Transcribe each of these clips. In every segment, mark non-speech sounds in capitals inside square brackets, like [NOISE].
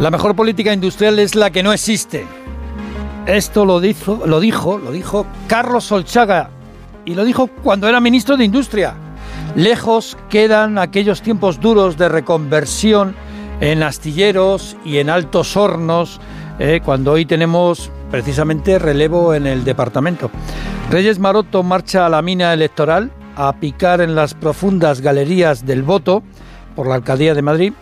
La mejor política industrial es la que no existe. Esto lo dijo, lo dijo, lo dijo Carlos Solchaga y lo dijo cuando era ministro de Industria. Lejos quedan aquellos tiempos duros de reconversión en astilleros y en altos hornos, eh, cuando hoy tenemos precisamente relevo en el departamento. Reyes Maroto marcha a la mina electoral a picar en las profundas galerías del voto por la alcaldía de Madrid.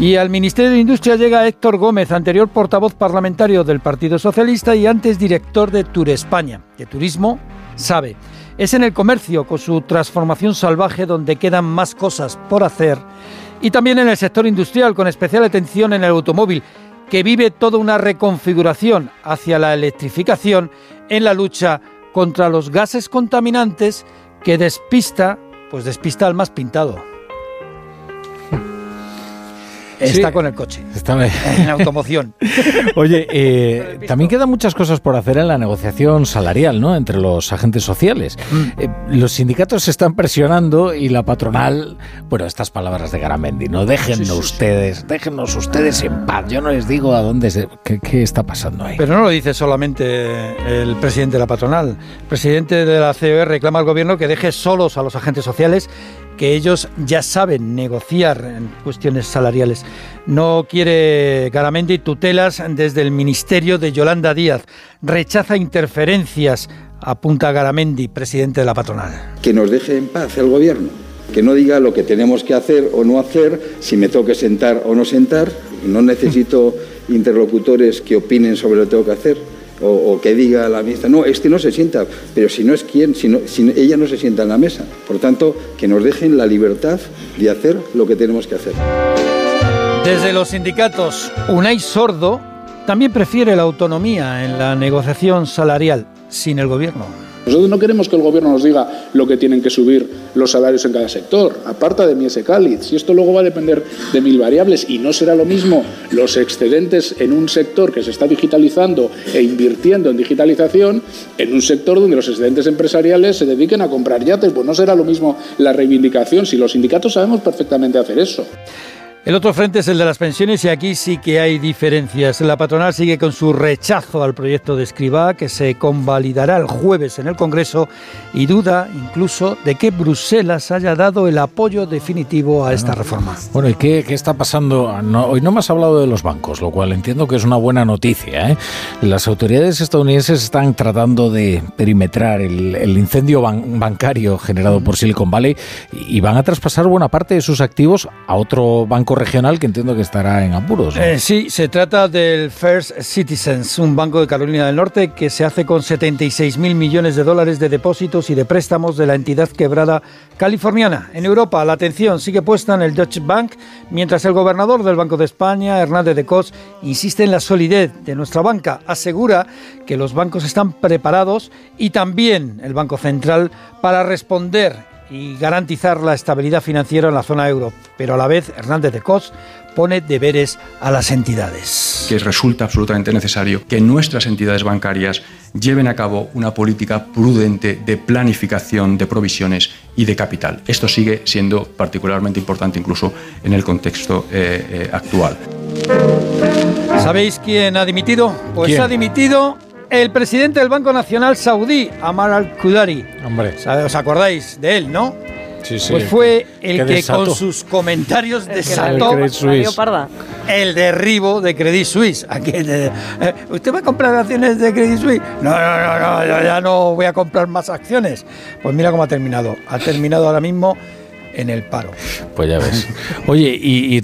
Y al Ministerio de Industria llega Héctor Gómez, anterior portavoz parlamentario del Partido Socialista y antes director de Turespaña, que turismo sabe. Es en el comercio, con su transformación salvaje, donde quedan más cosas por hacer. Y también en el sector industrial, con especial atención en el automóvil, que vive toda una reconfiguración hacia la electrificación en la lucha contra los gases contaminantes que despista, pues despista al más pintado. Está con el coche. Está en automoción. [LAUGHS] Oye, [LAUGHS] eh, también quedan muchas cosas por hacer en la negociación salarial, ¿no? Entre los agentes sociales. Mm. Eh, los sindicatos se están presionando y la patronal, bueno, estas palabras de Garamendi, ¿no? Déjennos ustedes, déjennos ustedes en paz. Yo no les digo a dónde, qué, está pasando ahí. Pero no lo dice solamente el presidente de la patronal. El presidente de la COE reclama al gobierno que deje solos a los agentes sociales que ellos ya saben negociar en cuestiones salariales. No quiere Garamendi tutelas desde el ministerio de Yolanda Díaz. Rechaza interferencias, apunta Garamendi, presidente de la patronal. Que nos deje en paz el gobierno. Que no diga lo que tenemos que hacer o no hacer, si me toque sentar o no sentar. No necesito [LAUGHS] interlocutores que opinen sobre lo que tengo que hacer o, que diga la ministra, no, este no se sienta, pero si no es quien, si, si ella no se sienta en la mesa. Por tanto, que nos dejen la libertad de hacer lo que tenemos que hacer. Desde los sindicatos, Unai Sordo también prefiere la autonomía en la negociación salarial sin el gobierno. Nosotros no queremos que el gobierno nos diga lo que tienen que subir los salarios en cada sector, aparta de Miese Cáliz. Si esto luego va a depender de mil variables y no será lo mismo los excedentes en un sector que se está digitalizando e invirtiendo en digitalización, en un sector donde los excedentes empresariales se dediquen a comprar yates, pues no será lo mismo la reivindicación. Si los sindicatos sabemos perfectamente hacer eso. El otro frente es el de las pensiones y aquí sí que hay diferencias. La patronal sigue con su rechazo al proyecto de Escribá que se convalidará el jueves en el Congreso y duda incluso de que Bruselas haya dado el apoyo definitivo a esta reforma. Bueno, ¿y qué, está pasando? hoy no me has hablado de los bancos, lo cual entiendo que es una buena noticia. ¿eh? Las autoridades estadounidenses están tratando de perimetrar el, incendio bancario generado por Silicon Valley y van a traspasar buena parte de sus activos a otro banco regional que entiendo que estará en apuros. Eh, sí, se trata del First Citizens, un banco de Carolina del Norte que se hace con 76 mil millones de dólares de depósitos y de préstamos de la entidad quebrada californiana. En Europa, la atención sigue puesta en el Deutsche Bank, mientras el gobernador del Banco de España, Hernández de Cos, insiste en la solidez de nuestra banca. Asegura que los bancos están preparados y también el Banco Central para responder y garantizar la estabilidad financiera en la zona euro. Pero a la vez, Hernández de Cos pone deberes a las entidades. Que resulta absolutamente necesario que nuestras entidades bancarias lleven a cabo una política prudente de planificación de provisiones y de capital. Esto sigue siendo particularmente importante incluso en el contexto eh, eh, actual. ¿Sabéis quién ha dimitido? Pues ha dimitido el presidente del Banco Nacional Saudí, Amar al-Qudari. Hombre. ¿Os acordáis de él, no? Sí, sí. Pues fue el que, con sus comentarios [LAUGHS] desató el, derribo de Credit Suisse. Eh, ¿Usted va a comprar acciones de Credit Suisse? No, no, no, no, ya no voy a comprar más acciones. Pues mira cómo ha terminado. Ha terminado ahora mismo en el paro. Pues ya ves. [LAUGHS] Oye, y,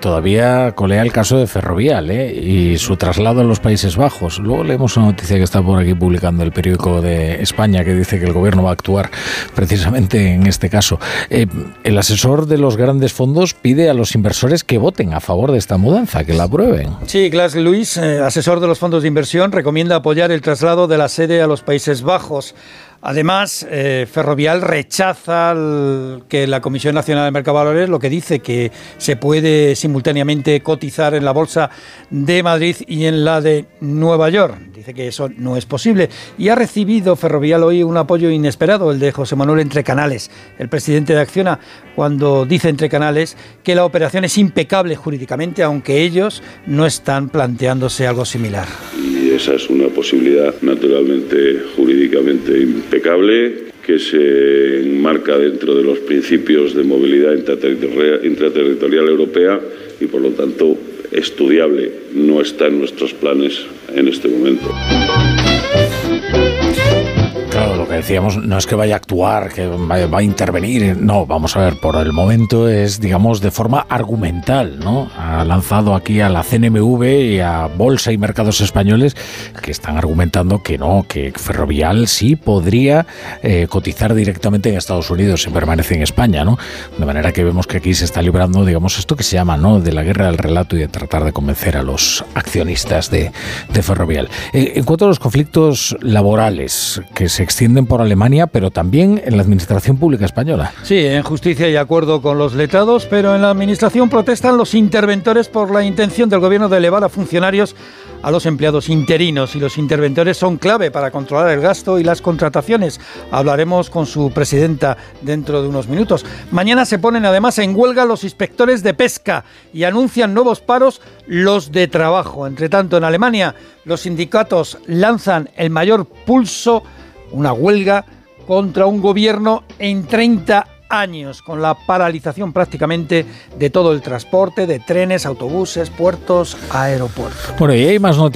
todavía colea el caso de Ferrovial ¿eh? y su traslado a los Países Bajos. Luego leemos una noticia que está por aquí publicando el periódico de España que dice que el gobierno va a actuar precisamente en este caso. Eh, el asesor de los grandes fondos pide a los inversores que voten a favor de esta mudanza, que la aprueben. Sí, Glass Luis, eh, asesor de los fondos de inversión, recomienda apoyar el traslado de la sede a los Países Bajos. Además, eh, Ferrovial rechaza que la Comisión Nacional de Mercado Valores lo que dice que se puede simultáneamente cotizar en la Bolsa de Madrid y en la de Nueva York. Dice que eso no es posible. Y ha recibido Ferrovial hoy un apoyo inesperado, el de José Manuel Entre Canales, el presidente de Acciona, cuando dice Entre Canales que la operación es impecable jurídicamente, aunque ellos no están planteándose algo similar esa es una posibilidad naturalmente jurídicamente impecable que se enmarca dentro de los principios de movilidad intraterritorial europea y por lo tanto estudiable. No está en nuestros planes en este momento. Decíamos no es que vaya a actuar, que va a intervenir, no, vamos a ver, por el momento es, digamos, de forma argumental, ¿no? Ha lanzado aquí a la CNMV y a Bolsa y Mercados Españoles que están argumentando que no, que Ferrovial sí podría eh, cotizar directamente en Estados Unidos si permanece en España, ¿no? De manera que vemos que aquí se está librando, digamos, esto que se llama, ¿no? De la guerra del relato y de tratar de convencer a los accionistas de, Ferrovial. Eh, en cuanto a los conflictos laborales que se extienden por Alemania, pero también en la administración pública española. Sí, en justicia y acuerdo con los letrados, pero en la administración protestan los interventores por la intención del gobierno de elevar a funcionarios a los empleados interinos y los interventores son clave para controlar el gasto y las contrataciones. Hablaremos con su presidenta dentro de unos minutos. Mañana se ponen además en huelga los inspectores de pesca y anuncian nuevos paros los de trabajo. Entre tanto, en Alemania los sindicatos lanzan el mayor pulso una huelga contra un gobierno en 30 años, con la paralización prácticamente de todo el transporte, de trenes, autobuses, puertos, aeropuertos. Bueno, y hay más noticias.